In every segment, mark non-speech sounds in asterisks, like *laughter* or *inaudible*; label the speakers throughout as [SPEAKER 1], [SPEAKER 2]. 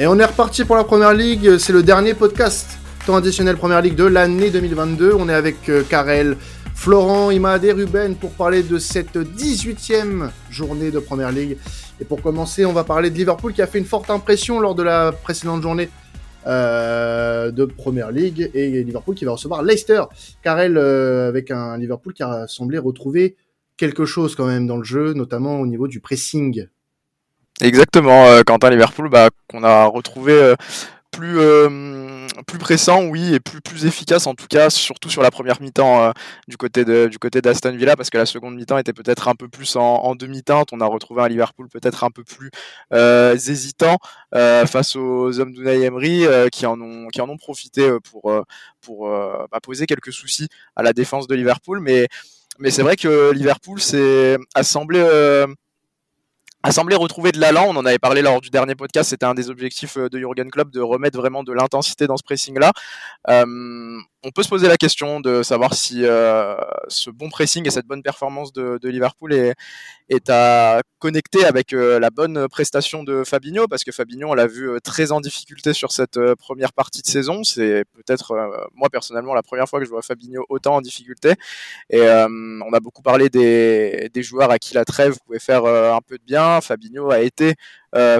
[SPEAKER 1] Et on est reparti pour la première ligue. C'est le dernier podcast temps additionnel première ligue de l'année 2022. On est avec euh, Karel, Florent, Imad et Ruben pour parler de cette 18e journée de première ligue. Et pour commencer, on va parler de Liverpool qui a fait une forte impression lors de la précédente journée euh, de première ligue et Liverpool qui va recevoir Leicester. Karel euh, avec un Liverpool qui a semblé retrouver quelque chose quand même dans le jeu, notamment au niveau du pressing.
[SPEAKER 2] Exactement, euh, Quentin Liverpool, bah, qu'on a retrouvé euh, plus euh, plus pressant, oui, et plus plus efficace en tout cas, surtout sur la première mi-temps du côté du côté d'Aston Villa, parce que la seconde mi-temps était peut-être un peu plus en, demi-teinte. On a retrouvé un Liverpool peut-être un peu plus hésitant face aux hommes d'Unai Emery, qui en ont qui en ont profité pour pour bah, poser quelques soucis à la défense de Liverpool, mais mais c'est vrai que Liverpool s'est assemblé a semblé retrouver de l'allant. On en avait parlé lors du dernier podcast. C'était un des objectifs euh, de Jurgen Klopp de remettre vraiment de l'intensité dans ce pressing-là. Euh, on peut se poser la question de savoir si euh, ce bon pressing et cette bonne performance de, Liverpool est, est, à connecter avec euh, la bonne prestation de Fabinho, parce que Fabinho, on l'a vu euh, très en difficulté sur cette première partie de saison. C'est peut-être, moi personnellement, la première fois que je vois Fabinho autant en difficulté. Et on a beaucoup parlé des, des, joueurs à qui la trêve pouvait faire un peu de bien. Fabinho a été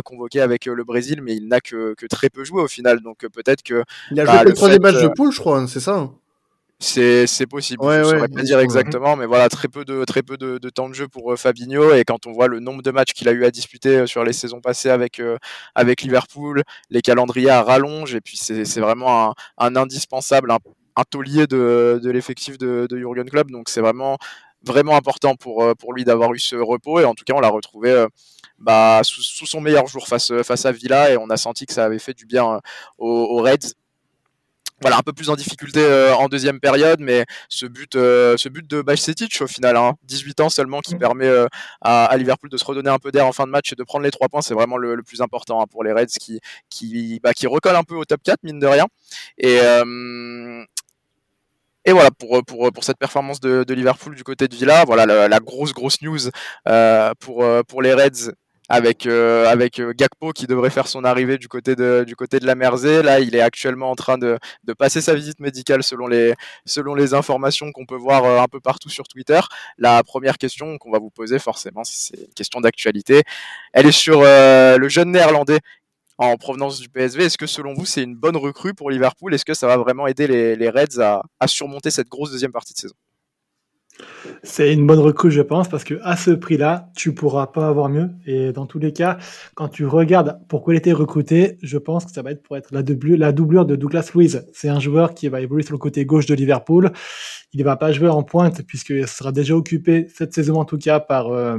[SPEAKER 2] convoqué avec le Brésil, mais il n'a que, que, très peu joué au final. Donc peut-être que.
[SPEAKER 1] Il a bah, joué le, troisième match de poule, je crois, hein, c'est ça hein
[SPEAKER 2] c'est possible. je ne saurais pas dire exactement, mais voilà, très peu de très peu de, temps de jeu pour Fabinho et quand on voit le nombre de matchs qu'il a eu à disputer sur les saisons passées avec avec Liverpool, les calendriers à rallonge et puis c'est vraiment un, indispensable, un, taulier de, de l'effectif de, de Jurgen Klopp. Donc c'est vraiment vraiment important pour pour lui d'avoir eu ce repos. Et en tout cas on l'a retrouvé bah, sous, son meilleur jour face, face à Villa. Et on a senti que ça avait fait du bien euh, aux, Reds. Voilà un peu plus en difficulté euh, en deuxième période mais ce but euh, ce but de Bajcetic au final hein, 18 ans seulement qui mm. permet à, Liverpool de se redonner un peu d'air en fin de match et de prendre les trois points c'est vraiment le, plus important hein, pour les Reds qui qui bah, qui recollent un peu au top 4 mine de rien. Et et voilà pour, pour, pour cette performance de, de, Liverpool du côté de Villa, voilà la, grosse grosse news pour, pour les Reds avec euh, avec euh, Gakpo qui devrait faire son arrivée du côté de du côté de la Mersey. Là, il est actuellement en train de, de passer sa visite médicale selon les selon les informations qu'on peut voir euh, un peu partout sur Twitter. La première question qu'on va vous poser forcément, c'est une question d'actualité. Elle est sur le jeune néerlandais en provenance du PSV. Est-ce que selon vous, c'est une bonne recrue pour Liverpool? Est-ce que ça va vraiment aider les, Reds à, à surmonter cette grosse deuxième partie de saison?
[SPEAKER 3] C'est une bonne recrue, je pense, parce que à ce prix-là, tu pourras pas avoir mieux. Et dans tous les cas, quand tu regardes pourquoi il était recruté, je pense que ça va être pour être la, doublure, de Douglas Luiz. C'est un joueur qui va évoluer sur le côté gauche de Liverpool. Il ne va pas jouer en pointe puisqu'il sera déjà occupé cette saison en tout cas par euh,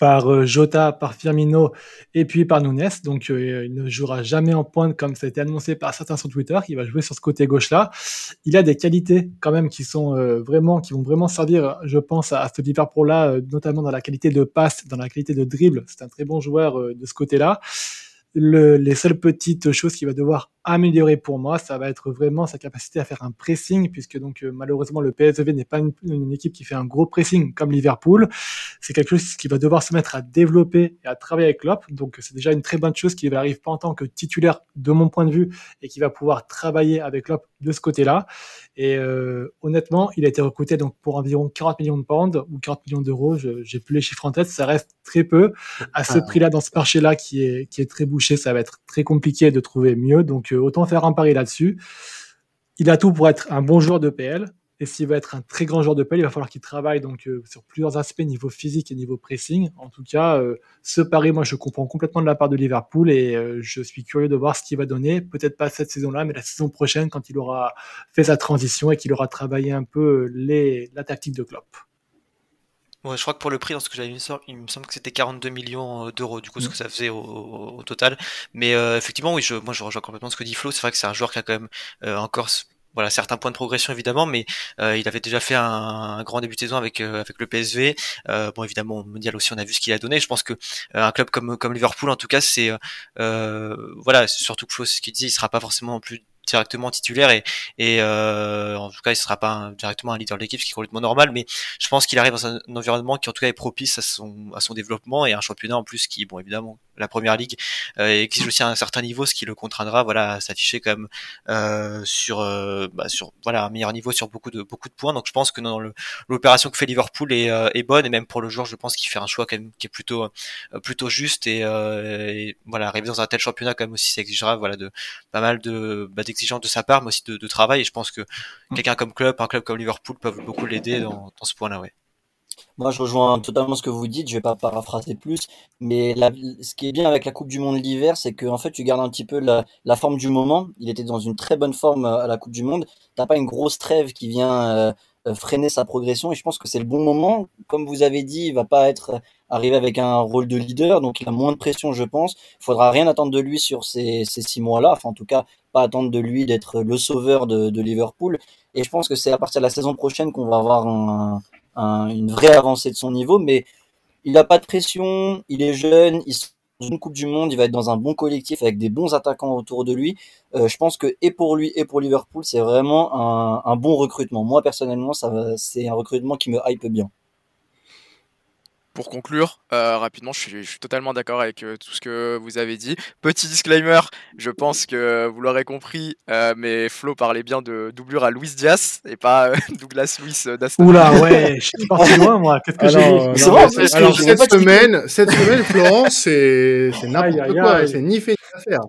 [SPEAKER 3] par euh, Jota, par Firmino et puis par Nunes. Donc euh, il ne jouera jamais en pointe comme ça a été annoncé par certains sur Twitter. Il va jouer sur ce côté gauche là. Il a des qualités quand même qui sont euh, vraiment qui vont vraiment servir, je pense, à, ce Liverpool là, notamment dans la qualité de passe, dans la qualité de dribble. C'est un très bon joueur de ce côté là. Le, les seules petites choses qu'il va devoir améliorer pour moi, ça va être vraiment sa capacité à faire un pressing, puisque donc euh, malheureusement le PSV n'est pas une, équipe qui fait un gros pressing comme Liverpool. C'est quelque chose qui va devoir se mettre à développer et à travailler avec Klopp. Donc c'est déjà une très bonne chose qui n'arrive pas en tant que titulaire de mon point de vue et qui va pouvoir travailler avec Klopp de ce côté-là. Et euh, honnêtement, il a été recruté donc pour environ 40 millions de pounds ou 40 millions d'euros. J'ai plus les chiffres en tête, ça reste très peu à ce ah. prix-là dans ce marché-là qui est qui est très bouché. Ça va être très compliqué de trouver mieux. Donc autant faire un pari là-dessus. Il a tout pour être un bon joueur de PL. Et s'il va être un très grand joueur de PL, il va falloir qu'il travaille donc euh, sur plusieurs aspects, niveau physique et niveau pressing. En tout cas, euh, ce pari, moi, je comprends complètement de la part de Liverpool et euh, je suis curieux de voir ce qu'il va donner. Peut-être pas cette saison-là, mais la saison prochaine, quand il aura fait sa transition et qu'il aura travaillé un peu la tactique de Klopp.
[SPEAKER 4] Ouais, je crois que pour le prix, dans ce que j'avais mis, il me semble que c'était 42 millions euh, d'euros, du coup, ce mm. que ça faisait au, total. Mais euh, effectivement, oui, je, moi, je rejoins complètement ce que dit Flo. C'est vrai que c'est un joueur qui a quand même euh, encore voilà certains points de progression évidemment mais il avait déjà fait un, grand début de saison avec avec le PSV bon évidemment mondial aussi on a vu ce qu'il a donné je pense que un club comme comme Liverpool en tout cas c'est voilà surtout que Flo ce qu'il dit il sera pas forcément plus directement titulaire et, euh, en tout cas il sera pas directement un leader de l'équipe ce qui est complètement normal mais je pense qu'il arrive dans un, environnement qui en tout cas est propice à son à son développement et un championnat en plus qui bon évidemment la première ligue et exige aussi un certain niveau, ce qui le contraindra, voilà, à s'afficher quand même sur, bah, sur, voilà, un meilleur niveau sur beaucoup de beaucoup de points. Donc je pense que dans l'opération que fait Liverpool est, est bonne et même pour le joueur, je pense qu'il fait un choix quand même qui est plutôt plutôt juste et, et voilà, arriver dans un tel championnat quand même aussi, ça exigera voilà de pas mal de bah, d'exigences de sa part, mais aussi de, de travail. Et je pense que mm. quelqu'un comme club, un club comme Liverpool peuvent beaucoup l'aider dans, dans ce point-là, ouais.
[SPEAKER 5] Moi, je rejoins totalement ce que vous dites. Je vais pas paraphraser plus, mais ce qui est bien avec la Coupe du Monde l'hiver, c'est que en fait, tu gardes un petit peu la, forme du moment. Il était dans une très bonne forme à la Coupe du Monde. T'as pas une grosse trêve qui vient euh, euh, freiner sa progression. Et je pense que c'est le bon moment. Comme vous avez dit, il va pas être arrivé avec un rôle de leader, donc il a moins de pression, je pense. Il faudra rien attendre de lui sur ces, six mois-là. Enfin, en tout cas, pas attendre de lui d'être le sauveur de, Liverpool. Et je pense que c'est à partir de la saison prochaine qu'on va avoir un, un, une vraie avancée de son niveau. Mais il n'a pas de pression, il est jeune, il une Coupe du Monde, il va être dans un bon collectif avec des bons attaquants autour de lui. Euh, je pense que et pour lui et pour Liverpool, c'est vraiment un, bon recrutement. Moi personnellement, c'est un recrutement qui me hype bien
[SPEAKER 2] pour conclure, euh, rapidement, je suis, je suis, totalement d'accord avec euh, tout ce que vous avez dit. Petit disclaimer, je pense que vous l'aurez compris, euh, mais Flo parlait bien de doublure à Luis Diaz et pas euh, *laughs* Douglas Luis d'Aston
[SPEAKER 3] Oula, ouais, je suis parti *laughs* loin, moi. Qu'est-ce que j'ai
[SPEAKER 1] cette, semaine, cette semaine, Florence, c'est *laughs* n'importe quoi. C'est ni fait ni à faire.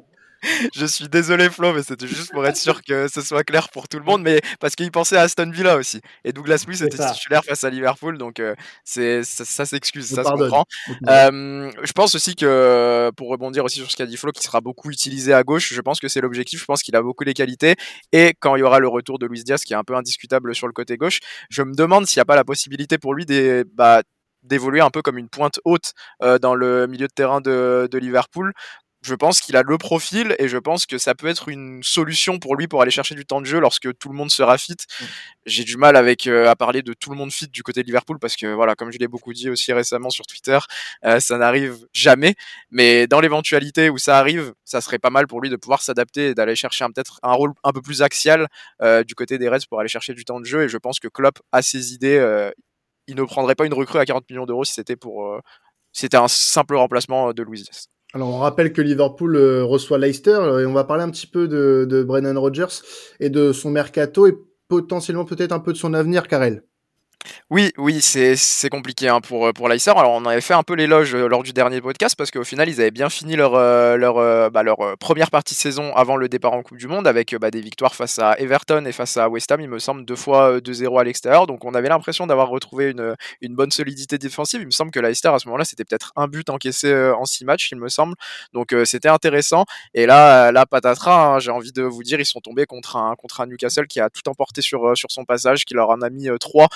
[SPEAKER 1] *laughs*
[SPEAKER 2] je suis désolé Flo, mais c'était juste pour être sûr que ce soit clair pour tout le monde, mais parce qu'il pensait à Aston Villa aussi. Et Douglas Luiz était titulaire face à Liverpool, donc euh, c'est ça, ça s'excuse, ça se comprend. Euh, je pense aussi que pour rebondir aussi sur ce qu'a dit Flo, qui sera beaucoup utilisé à gauche, je pense que c'est l'objectif. Je pense qu'il a beaucoup les qualités. Et quand il y aura le retour de Luis Diaz, qui est un peu indiscutable sur le côté gauche, je me demande s'il n'y a pas la possibilité pour lui des bah, d'évoluer un peu comme une pointe haute euh, dans le milieu de terrain de, de Liverpool je pense qu'il a le profil et je pense que ça peut être une solution pour lui pour aller chercher du temps de jeu lorsque tout le monde sera fit. Mm. J'ai du mal avec euh, à parler de tout le monde fit du côté de Liverpool parce que voilà, comme je l'ai beaucoup dit aussi récemment sur Twitter, euh, ça n'arrive jamais. Mais dans l'éventualité où ça arrive, ça serait pas mal pour lui de pouvoir s'adapter et d'aller chercher peut-être un rôle un peu plus axial euh, du côté des Reds pour aller chercher du temps de jeu. Et je pense que Klopp a ses idées. Il ne prendrait pas une recrue à 40 millions d'euros si c'était pour c'était un simple remplacement de Louis Diaz.
[SPEAKER 1] Alors on rappelle que Liverpool euh, reçoit Leicester euh, et on va parler un petit peu de, de Brennan Rodgers et de son mercato et potentiellement peut-être un peu de son avenir, Karel.
[SPEAKER 2] Oui, oui, c'est compliqué hein, pour, euh, pour. Alors, on avait fait un peu l'éloge euh, lors du dernier podcast parce qu'au final, ils avaient bien fini leur, euh, leur, bah, leur première partie de saison avant le départ en Coupe du Monde avec bah, des victoires face à Everton et face à West Ham, il me semble, deux fois 2-0 à l'extérieur. Donc, on avait l'impression d'avoir retrouvé une, une bonne solidité défensive. Il me semble que Leicester, à ce moment-là, c'était peut-être un but encaissé en six matchs, il me semble. Donc, c'était intéressant. Et là, là patatras, hein, j'ai envie de vous dire, ils sont tombés contre un, contre un Newcastle qui a tout emporté sur, sur son passage, qui leur en a mis trois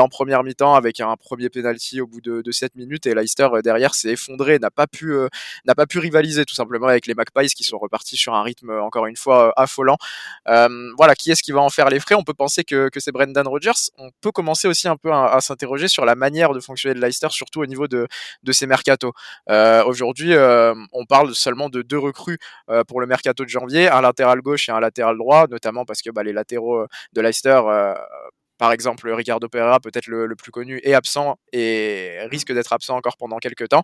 [SPEAKER 2] en première mi-temps avec un premier penalty au bout de, de 7 minutes et Leicester euh, derrière s'est effondré, n'a pas pu euh, n'a pas pu rivaliser tout simplement avec les Magpies qui sont repartis sur un rythme encore une fois affolant. voilà, qui est-ce qui va en faire les frais? On peut penser que, c'est Brendan Rodgers. On peut commencer aussi un peu à, s'interroger sur la manière de fonctionner de Leicester, surtout au niveau de, de ses mercato. Aujourd'hui, on parle seulement de deux recrues pour le mercato de janvier, un latéral gauche et un latéral droit, notamment parce que bah, les latéraux de Leicester par exemple, Ricardo Pereira, peut-être le, plus connu, est absent et risque d'être absent encore pendant quelques temps.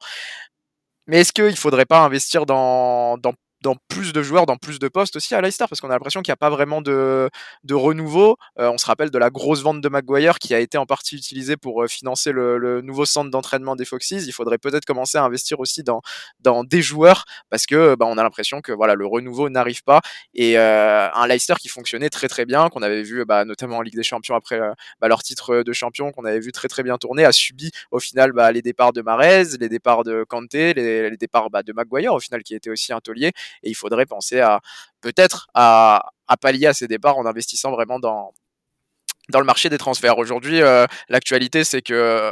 [SPEAKER 2] Mais est-ce qu'il ne faudrait pas investir dans, dans dans plus de joueurs, dans plus de postes aussi à Leicester, parce qu'on a l'impression qu'il n'y a pas vraiment de, de renouveau. Euh, on se rappelle de la grosse vente de Maguire qui a été en partie utilisée pour euh, financer le, nouveau centre d'entraînement des Foxes. Il faudrait peut-être commencer à investir aussi dans, dans des joueurs, parce que bah, on a l'impression que voilà le renouveau n'arrive pas. Et euh, un Leicester qui fonctionnait très très bien, qu'on avait vu bah, notamment en Ligue des Champions après euh, bah, leur titre de champion, qu'on avait vu très très bien tourner, a subi au final bah, les départs de Marez, les départs de Kanté, les, les départs de Maguire au final qui était aussi un taulier et il faudrait penser à peut-être à, pallier à ces départs en investissant vraiment dans dans le marché des transferts. Aujourd'hui, euh, l'actualité, c'est que euh,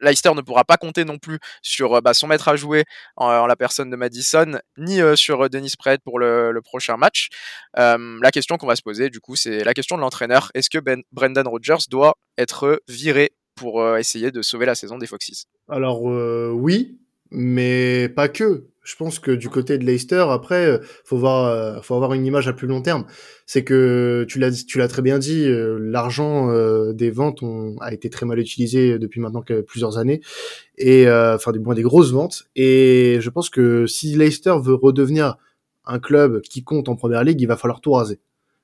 [SPEAKER 2] Leicester ne pourra pas compter non plus sur euh, bah, son maître à jouer en, la personne de Madison, ni sur Denis Pratt pour le, le, prochain match. la question qu'on va se poser, du coup, c'est la question de l'entraîneur. Est-ce que ben, Brendan Rodgers doit être viré pour essayer de sauver la saison des Foxes?
[SPEAKER 1] Alors oui, mais pas que je pense que du côté de Leicester, après, euh, faut voir, euh, faut avoir une image à plus long terme. C'est que tu l'as, tu l'as très bien dit, euh, l'argent des ventes ont, a été très mal utilisé depuis maintenant plusieurs années, et enfin du moins des grosses ventes. Et je pense que si Leicester veut redevenir un club qui compte en première ligue, il va falloir tout raser.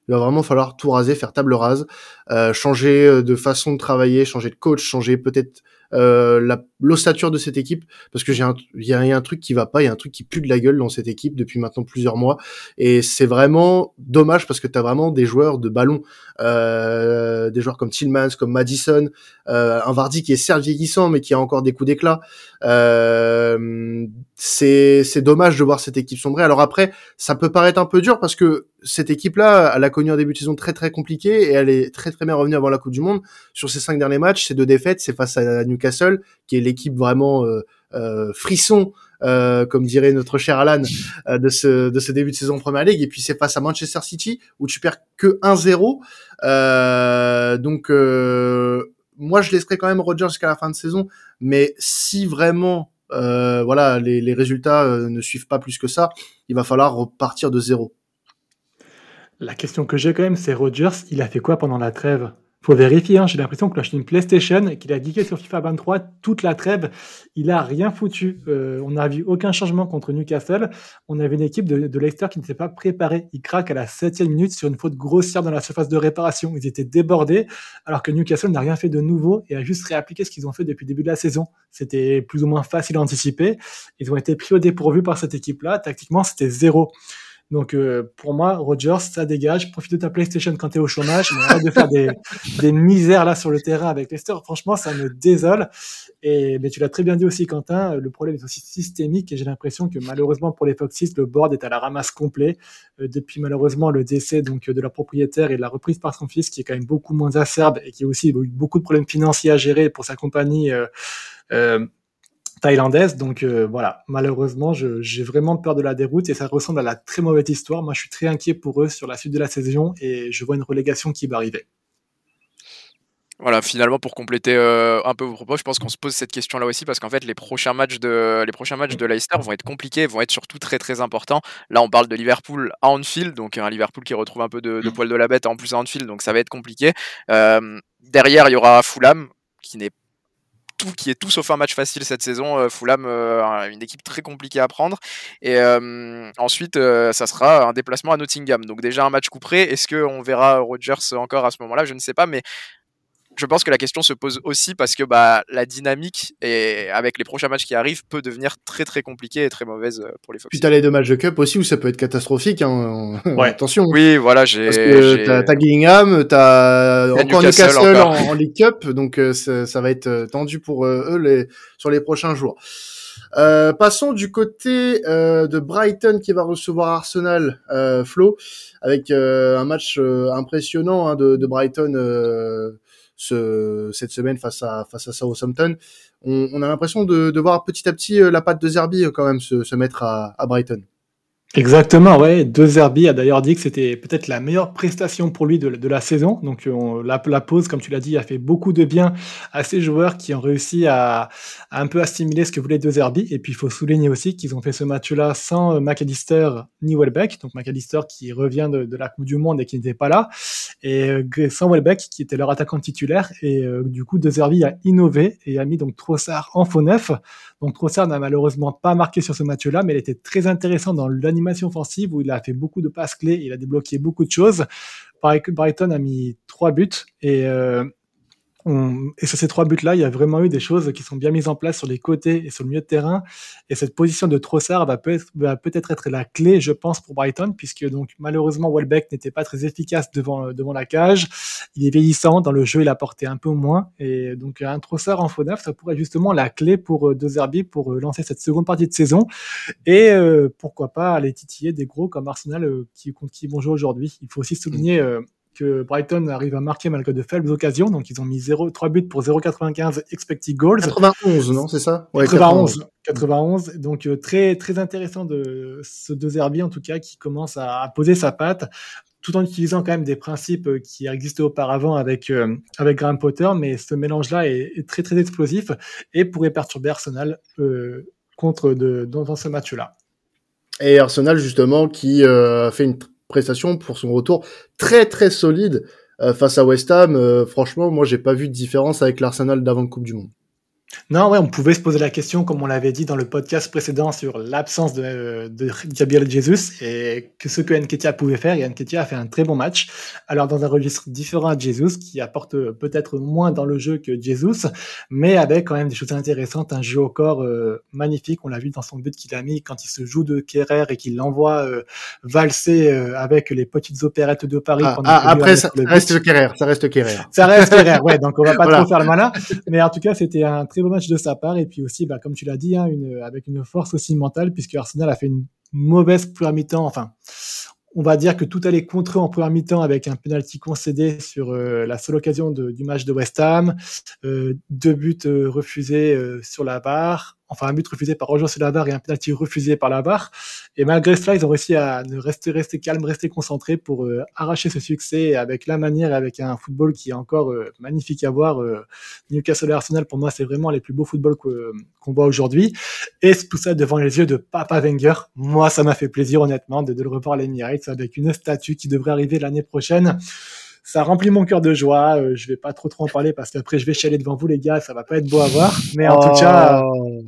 [SPEAKER 1] Il va vraiment falloir tout raser, faire table rase, changer de façon de travailler, changer de coach, changer peut-être euh, l'ossature de cette équipe parce que j'ai il y, a un truc qui va pas, il y a un truc qui pue de la gueule dans cette équipe depuis maintenant plusieurs mois et c'est vraiment dommage parce que tu as vraiment des joueurs de ballon, euh, des joueurs comme Tillmans, comme Madison, euh, un Vardy qui est certes vieillissant mais qui a encore des coups d'éclat. Euh, c'est dommage de voir cette équipe sombrer. Alors après, ça peut paraître un peu dur parce que cette équipe-là, elle a connu un début de saison très très compliqué et elle est très très bien revenue avant la Coupe du Monde. Sur ces cinq derniers matchs, ces deux défaites, c'est face à Newcastle, qui est l'équipe vraiment euh, euh, frisson, euh, comme dirait notre cher Alan, de ce de ce début de saison Première Ligue. Et puis c'est face à Manchester City où tu perds que 1-0. donc moi je laisserai quand même Rodgers jusqu'à la fin de saison, mais si vraiment voilà les, les résultats ne suivent pas plus que ça, il va falloir repartir de zéro.
[SPEAKER 3] La question que j'ai quand même, c'est Rogers, il a fait quoi pendant la trêve? Faut vérifier, hein, j'ai l'impression qu'il a acheté une PlayStation et qu'il a geeké sur FIFA 23 toute la trêve. Il a rien foutu. Euh, on n'a vu aucun changement contre Newcastle. On avait une équipe de, Leicester qui ne s'est pas préparée. Il craque à la septième minute sur une faute grossière dans la surface de réparation. Ils étaient débordés, alors que Newcastle n'a rien fait de nouveau et a juste réappliqué ce qu'ils ont fait depuis le début de la saison. C'était plus ou moins facile à anticiper. Ils ont été pris au dépourvu par cette équipe-là. Tactiquement, c'était zéro. Donc euh, pour moi, Rogers, ça dégage. Profite de ta PlayStation quand tu es au chômage, mais arrête de faire des, *laughs* des, misères là sur le terrain avec Leicester. Franchement, ça me désole. Et mais tu l'as très bien dit aussi, Quentin. Le problème est aussi systémique et j'ai l'impression que malheureusement pour les Foxys, le board est à la ramasse complet euh, depuis malheureusement le décès donc de leur propriétaire et la reprise par son fils, qui est quand même beaucoup moins acerbe et qui a aussi eu beaucoup de problèmes financiers à gérer pour sa compagnie. Euh, euh thaïlandaise. Donc euh, voilà, malheureusement, j'ai vraiment peur de la déroute et ça ressemble à la très mauvaise histoire. Moi, je suis très inquiet pour eux sur la suite de la saison et je vois une relégation qui va arriver.
[SPEAKER 2] Voilà, finalement, pour compléter euh, un peu vos propos, je pense qu'on se pose cette question-là aussi parce qu'en fait, les prochains matchs de les prochains matchs de Leicester vont être compliqués, vont être surtout très très importants. Là, on parle de Liverpool à Anfield, donc un Liverpool qui retrouve un peu de, de poil de la bête en plus à Anfield, donc ça va être compliqué. Euh, derrière, il y aura Fulham qui n'est tout, qui est tout sauf un match facile cette saison. Euh, Fulham, euh, une équipe très compliquée à prendre. Et euh, ensuite, ça sera un déplacement à Nottingham. Donc déjà un match couperé. Est-ce qu'on verra Rodgers encore à ce moment-là? Je ne sais pas, mais je pense que la question se pose aussi parce que bah, la dynamique et avec les prochains matchs qui arrivent peut devenir très très compliquée et très mauvaise euh, pour les Fox.
[SPEAKER 1] Puis t'as les deux matchs de Cup aussi où ça peut être catastrophique. Hein. Ouais. Attention.
[SPEAKER 2] Oui, voilà, j'ai. Parce
[SPEAKER 1] que t'as Gillingham, t'as encore Newcastle, En, League Cup, donc euh, ça, va être euh, tendu pour eux les sur les prochains jours. Euh, passons du côté euh, de Brighton qui va recevoir Arsenal, euh, Flo, avec un match impressionnant hein, de, de, Brighton ce, cette semaine face à, face à Southampton. On, on a l'impression de, de, voir petit à petit euh, la patte de Zerbi euh, quand même se, se mettre à, à Brighton.
[SPEAKER 3] Exactement, ouais. De Zerbi a d'ailleurs dit que c'était peut-être la meilleure prestation pour lui de, la saison. Donc on, la, pause, comme tu l'as dit, a fait beaucoup de bien à ces joueurs qui ont réussi à, un peu assimiler ce que voulait De Zerbi. Et puis il faut souligner aussi qu'ils ont fait ce match-là sans McAllister ni Welbeck. Donc McAllister qui revient de, la Coupe du Monde et qui n'était pas là. Et euh, sans Welbeck qui était leur attaquant titulaire. Et euh, du coup, De Zerbi a innové et a mis donc Trossard en faux neuf. Donc Trossard n'a malheureusement pas marqué sur ce match-là, mais il était très intéressant dans l'animation offensive où il a fait beaucoup de passes clés, il a débloqué beaucoup de choses. Brighton a mis trois buts et euh, et sur ces trois buts-là, il y a vraiment eu des choses qui sont bien mises en place sur les côtés et sur le milieu de terrain. Et cette position de Trossard va peut-être peut être la clé, je pense, pour Brighton, puisque donc malheureusement Welbeck n'était pas très efficace devant devant la cage. Il est vieillissant dans le jeu, il a porté un peu moins. Et donc un Trossard en faux neuf, ça pourrait être justement la clé pour euh, pour euh, lancer cette seconde partie de saison. Et euh, pourquoi pas aller titiller des gros comme Arsenal qui contre qui vont jouer aujourd'hui. Il faut aussi souligner que Brighton arrive à marquer malgré de faibles occasions. Donc, ils ont mis 0, 3 buts pour 0,95 expected goals.
[SPEAKER 1] 91, non, c'est ça?
[SPEAKER 3] 91. 91. Donc, euh, très, très intéressant de ce deux Herbiers, en tout cas, qui commence à, poser sa patte tout en utilisant quand même des principes euh, qui existaient auparavant avec, euh, avec Graham Potter, mais ce mélange-là est, très très explosif et pourrait perturber Arsenal contre de, dans, dans ce match-là.
[SPEAKER 1] Et Arsenal justement qui a fait une prestation pour son retour très très solide face à West Ham. franchement, moi j'ai pas vu de différence avec l'Arsenal d'avant Coupe du Monde.
[SPEAKER 3] Non, ouais, on pouvait se poser la question, comme on l'avait dit dans le podcast précédent, sur l'absence de, de Gabriel Jesus et que ce que Nketia pouvait faire. Et Nketia a fait un très bon match. Alors, dans un registre différent à Jesus, qui apporte peut-être moins dans le jeu que Jesus, mais avec quand même des choses intéressantes, un jeu au corps euh, magnifique. On l'a vu dans son but qu'il a mis quand il se joue de Kerrer et qu'il l'envoie euh, valser euh, avec les petites opérettes de Paris.
[SPEAKER 1] Ah, ah après, ça reste Kerrer, ça reste Kerrer.
[SPEAKER 3] Ça reste Kerrer, ouais. Donc, on va *laughs* pas trop faire le malin. Mais en tout cas, c'était un très match de sa part. Et puis aussi, bah, comme tu l'as dit, hein, une, avec une force aussi mentale, puisque Arsenal a fait une mauvaise première mi-temps. Enfin, on va dire que tout allait contre eux en première mi-temps avec un penalty concédé sur euh, la seule occasion du match de West Ham, euh, deux buts euh, refusés sur la barre, enfin un but refusé par Roger Selavar et un penalty refusé par la barre. Et malgré cela, ils ont réussi à ne rester, rester calme, rester concentrés pour euh, arracher ce succès avec la manière, avec un football qui est encore euh, magnifique à voir. Euh, Newcastle et Arsenal, pour moi, c'est vraiment les plus beaux footballs qu'on voit aujourd'hui. Et tout ça devant les yeux de Papa Wenger. Moi, ça m'a fait plaisir, honnêtement, de, de le revoir à l'Emirates avec une statue qui devrait arriver l'année prochaine ça remplit mon cœur de joie. Euh, je vais pas trop trop en parler parce qu'après je vais chialer devant vous les gars, ça va pas être beau à voir. Mais en tout cas, *laughs* oh.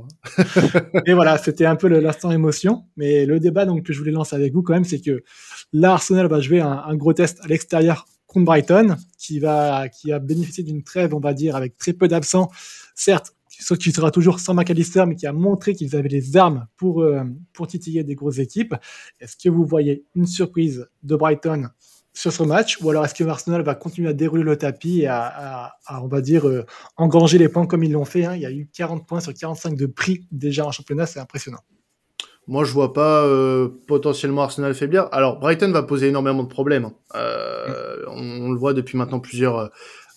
[SPEAKER 3] et voilà, c'était un peu l'instant émotion. Mais le débat donc que je voulais lancer avec vous quand même, c'est que là Arsenal va jouer un, gros test à l'extérieur contre Brighton, qui va qui a bénéficié d'une trêve, on va dire, avec très peu d'absents. Certes, sauf qu'il sera toujours sans McAllister, mais qui a montré qu'ils avaient les armes pour, euh, pour titiller des grosses équipes. Est-ce que vous voyez une surprise de Brighton sur ce match Ou alors est-ce que Arsenal va continuer à dérouler le tapis et à, on va dire, euh, engranger les points comme ils l'ont fait hein? Il y a eu 40 points sur 45 de prix déjà en championnat, c'est impressionnant.
[SPEAKER 1] Moi, je vois pas euh, potentiellement Arsenal faiblir. Alors, Brighton va poser énormément de problèmes. Hein. Euh, on, le voit depuis maintenant plusieurs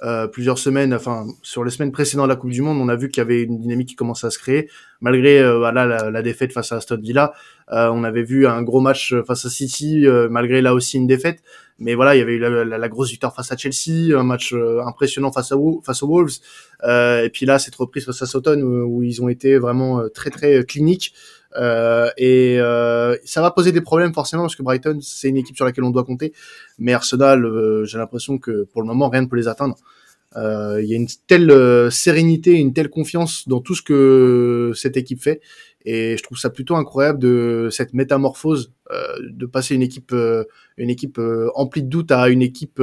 [SPEAKER 1] euh, plusieurs semaines, enfin sur les semaines précédentes de la Coupe du Monde, on a vu qu'il y avait une dynamique qui commençait à se créer. Malgré voilà la, la, défaite face à Aston Villa, on avait vu un gros match face à City, malgré là aussi une défaite. Mais voilà, il y avait eu la, grosse victoire face à Chelsea, un match impressionnant face à face aux Wolves. et puis là, cette reprise face à Soton où, ils ont été vraiment très très cliniques. Euh, et euh, ça va poser des problèmes forcément parce que Brighton c'est une équipe sur laquelle on doit compter, mais Arsenal euh, j'ai l'impression que pour le moment rien ne peut les atteindre. Il y a une telle sérénité, une telle confiance dans tout ce que cette équipe fait, et je trouve ça plutôt incroyable de cette métamorphose de passer une équipe une équipe emplie de doutes à une équipe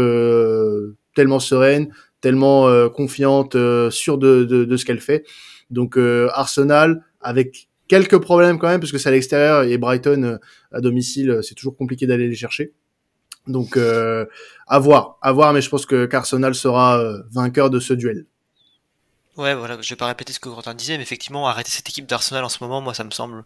[SPEAKER 1] tellement sereine, tellement confiante, sûre de, de, de ce qu'elle fait. Donc Arsenal avec quelques problèmes quand même parce que c'est à l'extérieur et Brighton euh, à domicile, euh, c'est toujours compliqué d'aller les chercher. Donc euh, à voir, à voir, mais je pense que Arsenal sera euh, vainqueur de ce duel.
[SPEAKER 4] Ouais, voilà, je vais pas répéter ce que Quentin disait, mais effectivement, arrêter cette équipe d'Arsenal en ce moment, moi, ça me semble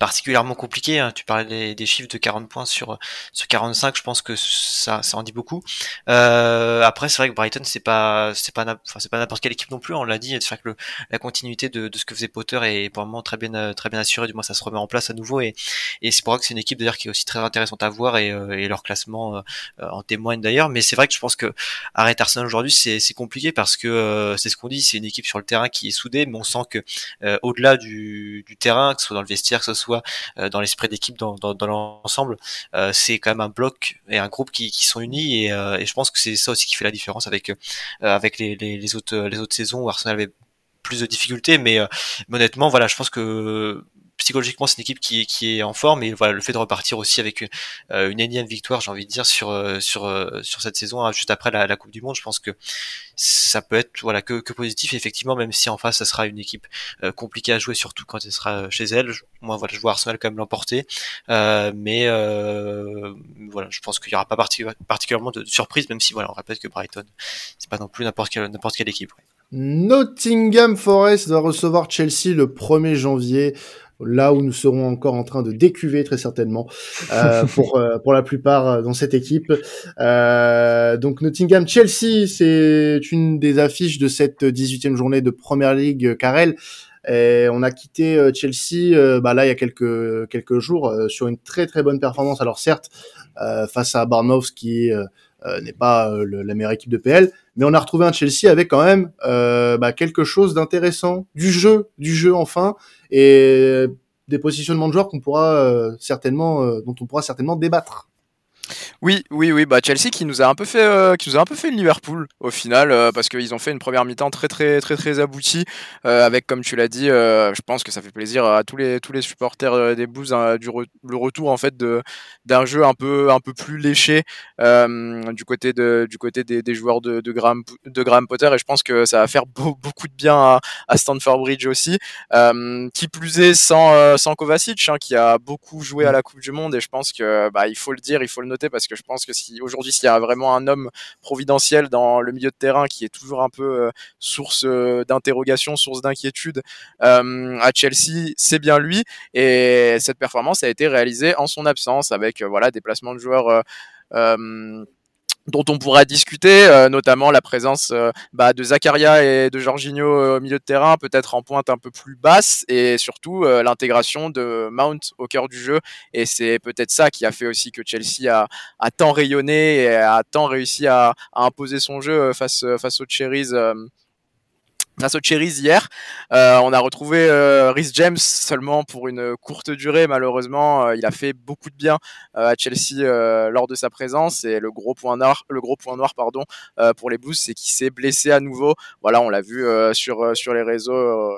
[SPEAKER 4] particulièrement compliqué. Hein. Tu parlais des, chiffres de 40 points sur sur 45, je pense que ça, ça en dit beaucoup. Euh, après, c'est vrai que Brighton, c'est pas c'est pas enfin c'est pas n'importe quelle équipe non plus. On l'a dit, c'est vrai que la continuité de, de, ce que faisait Potter est pour le moment très bien très bien assurée. Du moins, ça se remet en place à nouveau et et c'est pour ça que c'est une équipe d'ailleurs qui est aussi très intéressante à voir et, euh, et leur classement euh, en témoigne d'ailleurs. Mais c'est vrai que je pense que arrêter Arsenal aujourd'hui, c'est compliqué parce que c'est ce qu'on dit, c'est une équipe sur le terrain qui est soudé, mais on sent que euh, au-delà du, terrain, que ce soit dans le vestiaire, que ce soit euh, dans l'esprit d'équipe, dans, l'ensemble, euh, c'est quand même un bloc et un groupe qui, sont unis et, je pense que c'est ça aussi qui fait la différence avec avec les, autres les autres saisons où Arsenal avait plus de difficultés, mais, mais honnêtement, voilà, je pense que psychologiquement c'est une équipe qui, est en forme et voilà le fait de repartir aussi avec euh, une énième victoire j'ai envie de dire sur euh, euh, cette saison hein, juste après la, Coupe du Monde je pense que ça peut être voilà que, positif. Effectivement même si en face ça sera une équipe compliquée à jouer surtout quand elle sera chez elle moi voilà je vois Arsenal quand même l'emporter. Mais voilà je pense qu'il y aura pas particulièrement de, surprise même si voilà on répète que Brighton c'est pas non plus n'importe quelle n'importe quelle équipe
[SPEAKER 1] Nottingham Forest va recevoir Chelsea le 1er janvier là où nous serons encore en train de décuver très certainement euh, *laughs* pour euh, pour la plupart euh, dans cette équipe. Euh, donc Nottingham Chelsea, c'est une des affiches de cette 18e journée de Première League Carrel. Et on a quitté Chelsea bah là il y a quelques quelques jours sur une très très bonne performance. Alors certes face à Barnhouse qui n'est pas la meilleure équipe de PL, mais on a retrouvé un Chelsea avec quand même bah, quelque chose d'intéressant, du jeu, du jeu enfin, et des positionnements de joueurs qu'on pourra certainement, dont on pourra certainement débattre.
[SPEAKER 2] Oui, oui, oui, bah Chelsea qui nous a un peu fait, euh, qui nous a un peu fait Liverpool au final, euh, parce qu'ils ont fait une première mi-temps très, très, très, très aboutie, euh, avec comme tu l'as dit, je pense que ça fait plaisir à tous les, tous les supporters des Blues hein, du le retour en fait de d'un jeu un peu, un peu plus léché du côté de, du côté des, joueurs de, de Graham, de Graham Potter, et je pense que ça va faire *laughs* beaucoup de bien à, à Stanford Bridge aussi, qui plus est sans, sans Kovacic, hein, qui a beaucoup joué à la Coupe du Monde, et je pense que bah il faut le dire, il faut le noter parce que je pense que si aujourd'hui s'il y a vraiment un homme providentiel dans le milieu de terrain qui est toujours un peu euh, source euh, d'interrogation, source d'inquiétude euh, à Chelsea, c'est bien lui. Et cette performance a été réalisée en son absence avec voilà des placements de joueurs dont on pourra discuter, euh, notamment la présence euh, bah, de Zakaria et de Jorginho euh, au milieu de terrain, peut-être en pointe un peu plus basse, et surtout l'intégration de Mount au cœur du jeu. Et c'est peut-être ça qui a fait aussi que Chelsea a, tant rayonné et a tant réussi à, à imposer son jeu face, face aux Cherries Grâce aux Cherries hier, euh, on a retrouvé euh, Rhys James seulement pour une courte durée. Malheureusement, euh, il a fait beaucoup de bien euh, à Chelsea lors de sa présence. Et le gros point noir, le gros point noir, pardon, pour les Blues, c'est qu'il s'est blessé à nouveau. Voilà, on l'a vu sur sur les réseaux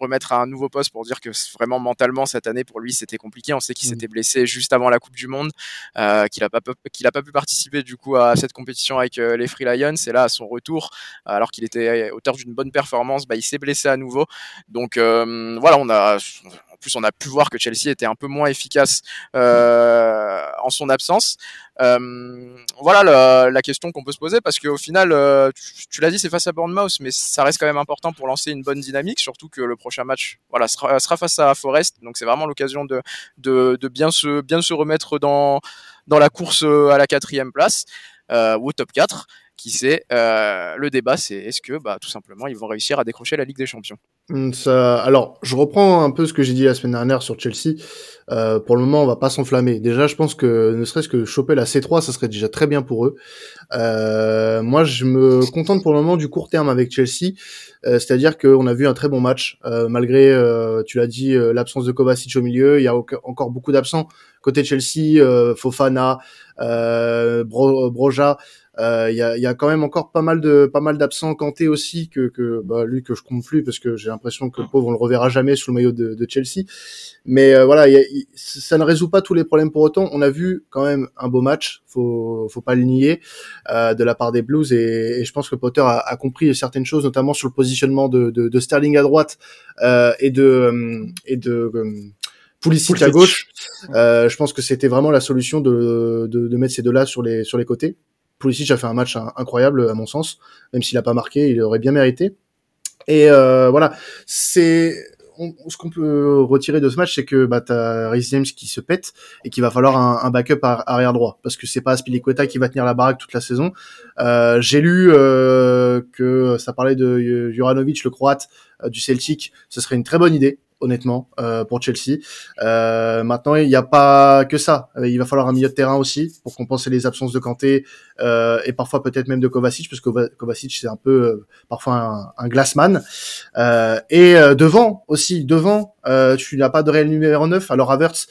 [SPEAKER 2] remettre à un nouveau poste pour dire que vraiment mentalement cette année pour lui c'était compliqué. On sait qu'il mm. s'était blessé juste avant la Coupe du Monde, euh, qu'il a pas qu'il a pas pu participer du coup à cette compétition avec euh, les Free Lions. Et là à son retour, alors qu'il était auteur d'une bonne performance, bah, il s'est blessé à nouveau. Donc euh, voilà, on a en plus on a pu voir que Chelsea était un peu moins efficace en son absence. Euh, voilà la, question qu'on peut se poser parce qu'au final, euh, tu, l'as dit, c'est face à Bournemouth, mais ça reste quand même important pour lancer une bonne dynamique, surtout que le prochain match, voilà, sera, sera face à Forest, donc c'est vraiment l'occasion de, de, de, bien se bien se remettre dans dans la course euh, à la quatrième place euh, ou au top 4 qui sait. Euh, le débat, c'est est-ce que, bah, tout simplement, ils vont réussir à décrocher la Ligue des Champions?
[SPEAKER 1] Ça, alors, je reprends un peu ce que j'ai dit la semaine dernière sur Chelsea. Euh, pour le moment, on va pas s'enflammer. Déjà, je pense que ne serait-ce que choper la C3, ça serait déjà très bien pour eux. Euh, moi, je me contente pour le moment du court terme avec Chelsea. Euh, c'est-à-dire qu'on a vu un très bon match, euh, malgré, tu l'as dit, l'absence de Kovacic au milieu. Il y a encore beaucoup d'absents côté Chelsea, Fofana, Bro Broja. Euh, il y, a, y, a, quand même encore pas mal de pas mal d'absents. Kanté aussi que, que bah, lui que je compte plus parce que j'ai l'impression que le pauvre on le reverra jamais sous le maillot de, de Chelsea. Mais euh, voilà, y ça ne résout pas tous les problèmes pour autant. On a vu quand même un beau match, faut faut pas le nier, euh, de la part des Blues et, et je pense que Potter a, a, compris certaines choses, notamment sur le positionnement de, de, de Sterling à droite euh, et de et de Pulisic à gauche. je pense que c'était vraiment la solution de, de, de mettre ces deux-là sur les sur les côtés Pulisic a fait un match incroyable à mon sens, même s'il n'a pas marqué, il aurait bien mérité. Et euh, voilà, c'est ce qu'on peut retirer de ce match, c'est que bah, t'as Rhys James qui se pète et qu'il va falloir un, backup arrière droit parce que c'est pas Aspilicueta qui va tenir la baraque toute la saison. Euh, J'ai lu euh, que ça parlait de Juranovic, le croate euh, du Celtic, ce serait une très bonne idée honnêtement, euh, pour Chelsea. Euh, maintenant, il n'y a pas que ça. Il va falloir un milieu de terrain aussi pour compenser les absences de Kanté euh, et parfois peut-être même de Kovacic, parce que Kovacic c'est un peu euh, parfois un, un glassman. Euh, et devant aussi, devant, tu n'as pas de réel numéro 9. Alors Havertz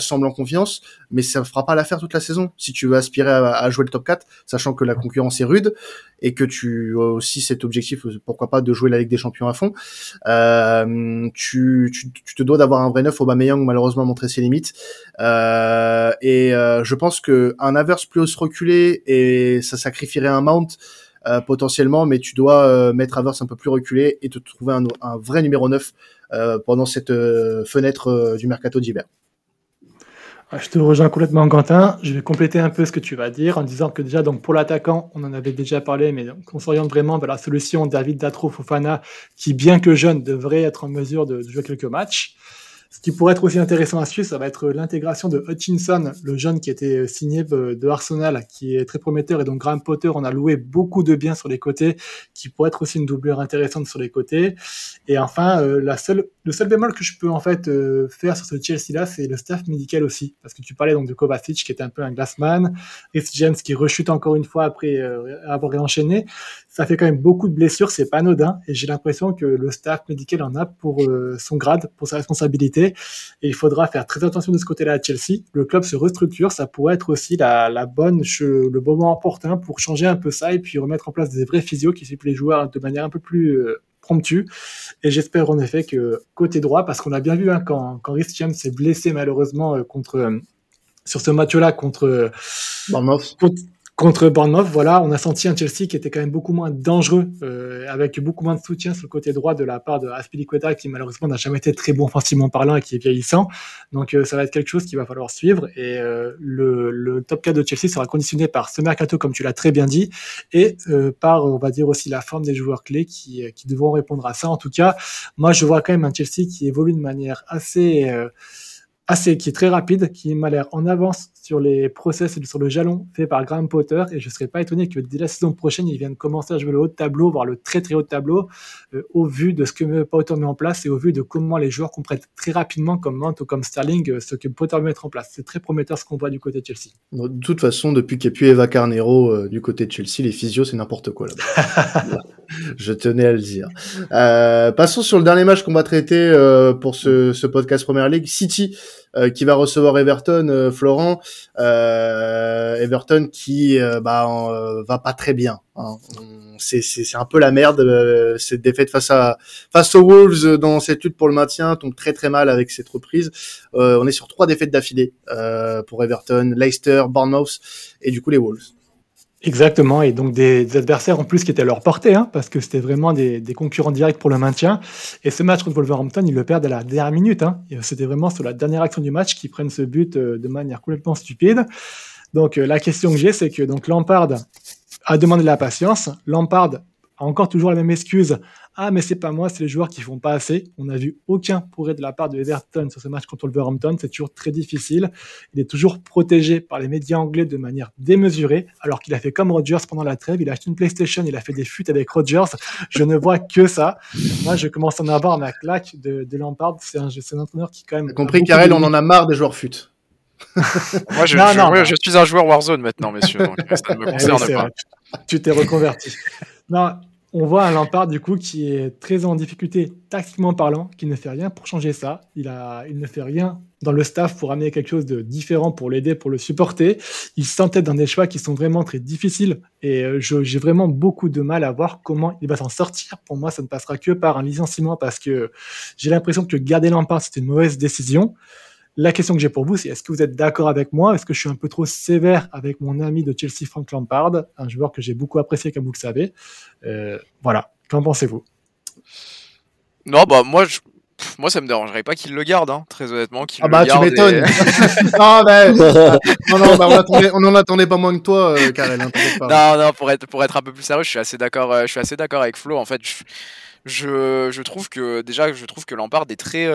[SPEAKER 1] semble en confiance, mais ça ne fera pas l'affaire toute la saison si tu veux aspirer à, à, jouer le top 4, sachant que la concurrence est rude et que tu as aussi cet objectif, pourquoi pas, de jouer la Ligue des Champions à fond. Euh, tu, tu, tu, te dois d'avoir un vrai neuf. Aubameyang malheureusement a montré ses limites. Euh, et euh, je pense que un Avers plus reculé et ça sacrifierait un Mount. Euh, potentiellement, mais tu dois euh, mettre Avers un peu plus reculé et te trouver un, vrai numéro 9 euh, pendant cette fenêtre du mercato d'hiver.
[SPEAKER 3] Ah, je te rejoins complètement, Quentin. Je vais compléter un peu ce que tu vas dire en disant que déjà, donc pour l'attaquant, on en avait déjà parlé, mais on s'oriente vraiment vers la solution David Datro Fofana, qui bien que jeune devrait être en mesure de jouer quelques matchs. Ce qui pourrait être aussi intéressant à suivre, ça va être l'intégration de Hutchinson, le jeune qui a été signé de Arsenal, qui est très prometteur, et donc Graham Potter en a loué beaucoup de biens sur les côtés, qui pourrait être aussi une doublure intéressante sur les côtés. Et enfin, euh, la seule, le seul bémol que je peux en fait euh, faire sur ce Chelsea-là, c'est le staff médical aussi, parce que tu parlais donc de Kovacic qui était un peu un glassman, Rhys James qui rechute encore une fois après euh, avoir réenchaîné. ça fait quand même beaucoup de blessures, c'est pas anodin, et j'ai l'impression que le staff médical en a pour euh, son grade, pour sa responsabilité, et il faudra faire très attention de ce côté-là à Chelsea. Le club se restructure, ça pourrait être aussi la, la bonne, le bon moment opportun pour changer un peu ça et puis remettre en place des vrais physios qui suivent les joueurs de manière un peu plus euh, promptue. Et j'espère en effet que côté droit, parce qu'on a bien vu hein, quand, quand Rhys James s'est blessé malheureusement euh, contre sur ce match-là contre, contre Contre Bournemouth, voilà, on a senti un Chelsea qui était quand même beaucoup moins dangereux, euh, avec beaucoup moins de soutien sur le côté droit de la part de Aspilicueta, qui malheureusement n'a jamais été très bon offensivement parlant et qui est vieillissant. Donc euh, ça va être quelque chose qu'il va falloir suivre. Et euh, le, top 4 de Chelsea sera conditionné par ce mercato, comme tu l'as très bien dit, et par, on va dire aussi, la forme des joueurs clés qui, qui devront répondre à ça. En tout cas, moi je vois quand même un Chelsea qui évolue de manière assez assez, qui est très rapide, qui m'a l'air en avance sur les process et sur le jalon fait par Graham Potter. Et je ne serais pas étonné que dès la saison prochaine, il vienne commencer à jouer le haut de tableau, voire le très très haut de tableau, euh, au vu de ce que Potter met en place et au vu de comment les joueurs comprennent très rapidement, comme Mount ou comme Sterling, euh, ce que Potter met en place. C'est très prometteur ce qu'on voit du côté de Chelsea.
[SPEAKER 1] De toute façon, depuis qu'il n'y a plus Eva Carnero euh, du côté de Chelsea, les physios, c'est n'importe quoi là-bas. *laughs* je tenais à le dire. passons sur le dernier match qu'on va traiter pour ce, ce podcast Première League. City qui va recevoir Everton, Florent. Euh, Everton qui bah, va pas très bien. Hein. C'est, c'est, un peu la merde cette défaite face à face aux Wolves dans cette lutte pour le maintien tombe très très mal avec cette reprise. on est sur trois défaites d'affilée pour Everton, Leicester, Bournemouth et du coup les Wolves.
[SPEAKER 3] Exactement, et donc des, adversaires en plus qui étaient à leur portée, hein, parce que c'était vraiment des, des, concurrents directs pour le maintien. Et ce match contre Wolverhampton, ils le perdent à la dernière minute. Hein. C'était vraiment sur la dernière action du match qu'ils prennent ce but euh, de manière complètement stupide. Donc euh, la question que j'ai, c'est que donc Lampard a demandé de la patience. Lampard a encore toujours la même excuse ah, mais c'est pas moi, c'est les joueurs qui font pas assez. On n'a vu aucun progrès de la part de Everton sur ce match contre Wolverhampton. C'est toujours très difficile. Il est toujours protégé par les médias anglais de manière démesurée, alors qu'il a fait comme Rogers pendant la trêve. Il a acheté une PlayStation, il a fait des futes avec Rogers. Je ne vois que ça. Moi, je commence à en avoir ma claque de, de Lampard. C'est un, un, entraîneur qui, quand même.
[SPEAKER 1] Compris, Karel, on en a marre des joueurs futes. *laughs*
[SPEAKER 2] Moi, je, je, je, suis un joueur Warzone maintenant, messieurs. Donc ça ne me *laughs* concerne pas.
[SPEAKER 3] Tu t'es reconverti. Non, on voit un Lampard du coup qui est très en difficulté tactiquement parlant, qui ne fait rien pour changer ça. Il, a, il ne fait rien dans le staff pour amener quelque chose de différent pour l'aider, pour le supporter. Il s'entête dans des choix qui sont vraiment très difficiles et euh, j'ai vraiment beaucoup de mal à voir comment il va s'en sortir. Pour moi, ça ne passera que par un licenciement parce que j'ai l'impression que garder Lampard, c'est une mauvaise décision. La question que j'ai pour vous, c'est est-ce que vous êtes d'accord avec moi? Est-ce que je suis un peu trop sévère avec mon ami de Chelsea, Frank Lampard, un joueur que j'ai beaucoup apprécié, comme vous le savez? Euh, Voilà, qu'en pensez-vous?
[SPEAKER 2] Non, bah moi, je... moi ça me dérangerait pas qu'il le garde, hein, très honnêtement.
[SPEAKER 1] ah bah tu m'étonnes *laughs* non, bah, non, non, bah, on n'en attendait pas moins que toi, euh, Karel. Hein,
[SPEAKER 2] non, non, pour être, pour être un peu plus sérieux, je suis assez d'accord, euh, je suis assez d'accord avec Flo. En fait, je, je, trouve que déjà, je trouve que Lampard est très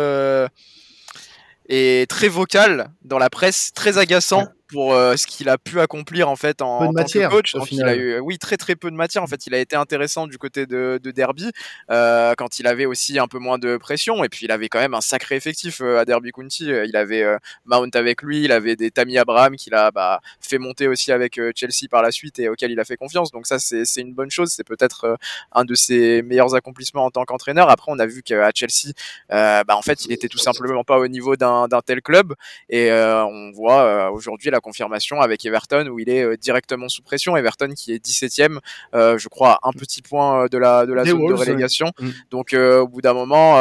[SPEAKER 2] et très vocal dans la presse, très agaçant pour euh, ce qu'il a pu accomplir en fait en, tant que coach. il a eu, oui, très très peu de matière. En fait, il a été intéressant du côté de, de Derby euh, quand il avait aussi un peu moins de pression. Et puis il avait quand même un sacré effectif euh, à Derby County. Il avait euh, Mount avec lui, il avait des Tammy Abraham qu'il a bah, fait monter aussi avec Chelsea par la suite et auquel il a fait confiance. Donc ça, c'est une bonne chose. C'est peut-être un de ses meilleurs accomplissements en tant qu'entraîneur. Après, on a vu qu'à Chelsea, bah, en fait, il était tout simplement pas au niveau d'un tel club. Et on voit aujourd'hui la confirmation avec Everton où il est euh, directement sous pression. Everton qui est 17ème, euh, je crois, un petit point euh, de la, de la zone de relégation. Mm. Donc au bout d'un moment,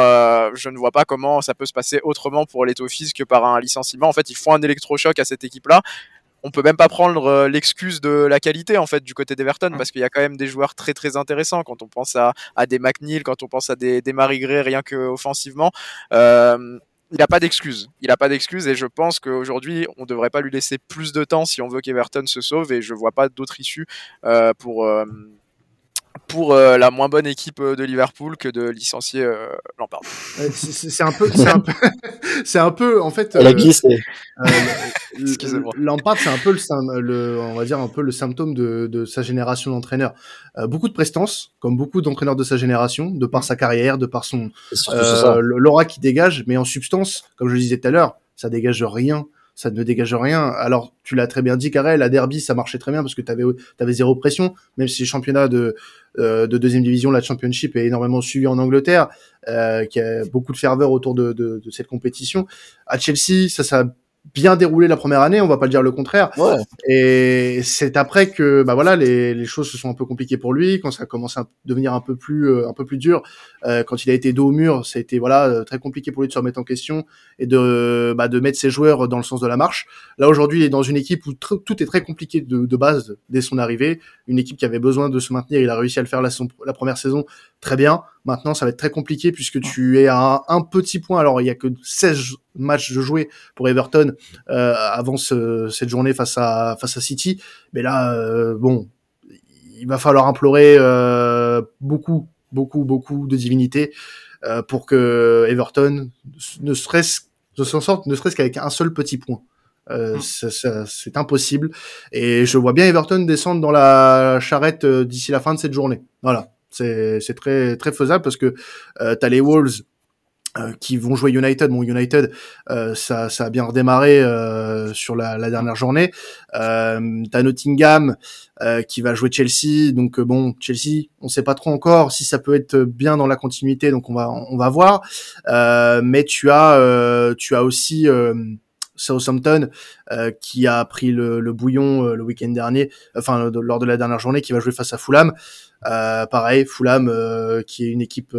[SPEAKER 2] je ne vois pas comment ça peut se passer autrement pour les Toffees que par un licenciement. En fait, il faut un électrochoc à cette équipe-là on peut même pas prendre l'excuse de la qualité en fait du côté d'Everton mm. parce qu'il y a quand même des joueurs très très intéressants quand on pense à, à des McNeil, quand on pense à des, des Marie Gray rien que offensivement. Euh, il n'a pas d'excuses. Il n'a pas d'excuses et je pense qu'aujourd'hui, on ne devrait pas lui laisser plus de temps si on veut qu'Everton se sauve et je vois pas d'autre issue euh, pour, euh, pour euh, la moins bonne équipe euh, de Liverpool que de licencier euh, Lampard.
[SPEAKER 1] c'est un peu, c'est un peu, *laughs* c'est un peu, en fait.
[SPEAKER 5] Glissé.
[SPEAKER 1] Lampard, c'est un peu le, le, on va dire un peu le symptôme de, de sa génération d'entraîneurs. beaucoup de prestance, comme beaucoup d'entraîneurs de sa génération, de par sa carrière, de par son l'aura qui dégage, mais en substance, comme je le disais tout à l'heure, ça dégage rien ça ne dégage rien. Alors, tu l'as très bien dit, Karel, la derby, ça marchait très bien parce que tu avais, avais zéro pression, même si le championnat de, euh, de deuxième division, la Championship, est énormément suivi en Angleterre, euh, qui a beaucoup de ferveur autour de, de, de cette compétition. À Chelsea, ça, ça bien déroulé la première année, on va pas dire le contraire.
[SPEAKER 5] Ouais.
[SPEAKER 1] Et c'est après que bah voilà les, les choses se sont un peu compliquées pour lui quand ça a commencé à devenir un peu plus euh, un peu plus dur. Euh, quand il a été dos au mur, ça a été voilà euh, très compliqué pour lui de se remettre en question et de bah, de mettre ses joueurs dans le sens de la marche. Là aujourd'hui, il est dans une équipe où tout est très compliqué de, de, base dès son arrivée. Une équipe qui avait besoin de se maintenir, il a réussi à le faire la, son, la première saison très bien. Maintenant, ça va être très compliqué puisque tu es à un, petit point. Alors, il y a que 16 matchs de jouer pour Everton euh, avant ce, cette journée face à face à City. Mais là, euh, bon, il va falloir implorer euh, beaucoup, beaucoup, beaucoup de divinité euh, pour que Everton ne serait-ce s'en sorte, ne serait-ce qu'avec un seul petit point. Euh, mm. c'est impossible. Et je vois bien Everton descendre dans la charrette euh, d'ici la fin de cette journée. Voilà. C'est très très faisable parce que euh, t'as les Wolves qui vont jouer United. Bon, United, euh, ça, ça a bien redémarré euh, sur la, la, dernière journée. Euh, t'as Nottingham qui va jouer Chelsea. Donc bon, Chelsea, on sait pas trop encore si ça peut être bien dans la continuité. Donc on va on va voir. mais tu as tu as aussi Southampton euh, qui a pris le, le bouillon euh, le week-end dernier, enfin lors de la dernière journée, qui va jouer face à Fulham. Euh, pareil, Fulham qui est une équipe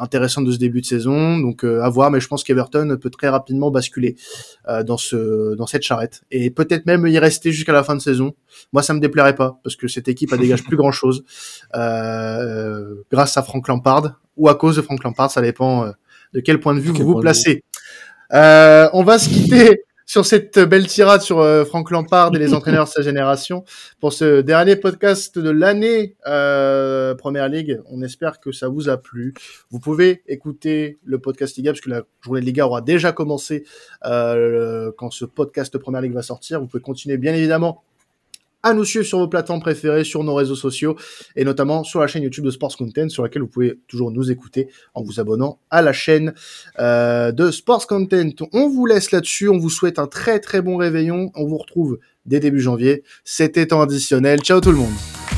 [SPEAKER 1] intéressante de ce début de saison, donc à voir. Mais je pense qu'Everton peut très rapidement basculer dans ce dans cette charrette et peut-être même y rester jusqu'à la fin de saison. Moi, ça me déplairait pas parce que cette équipe a dégage plus grand chose grâce à Frank Lampard ou à cause de Frank Lampard, ça dépend de quel point de vue vous vous placez. Euh, on va se quitter sur cette belle tirade sur euh, Franck Lampard et les *laughs* entraîneurs de sa génération pour ce dernier podcast de l'année euh, Première Ligue. On espère que ça vous a plu. Vous pouvez écouter le podcast Liga parce que la journée de Liga aura déjà commencé euh, quand ce podcast Première Ligue va sortir. Vous pouvez continuer bien évidemment à nous suivre sur vos plateformes préférées, sur nos réseaux sociaux et notamment sur la chaîne YouTube de Sports Content sur laquelle vous pouvez toujours nous écouter en vous abonnant à la chaîne euh, de Sports Content. On vous laisse là-dessus, on vous souhaite un très très bon réveillon, on vous retrouve dès début janvier. C'était temps additionnel. Ciao tout le monde.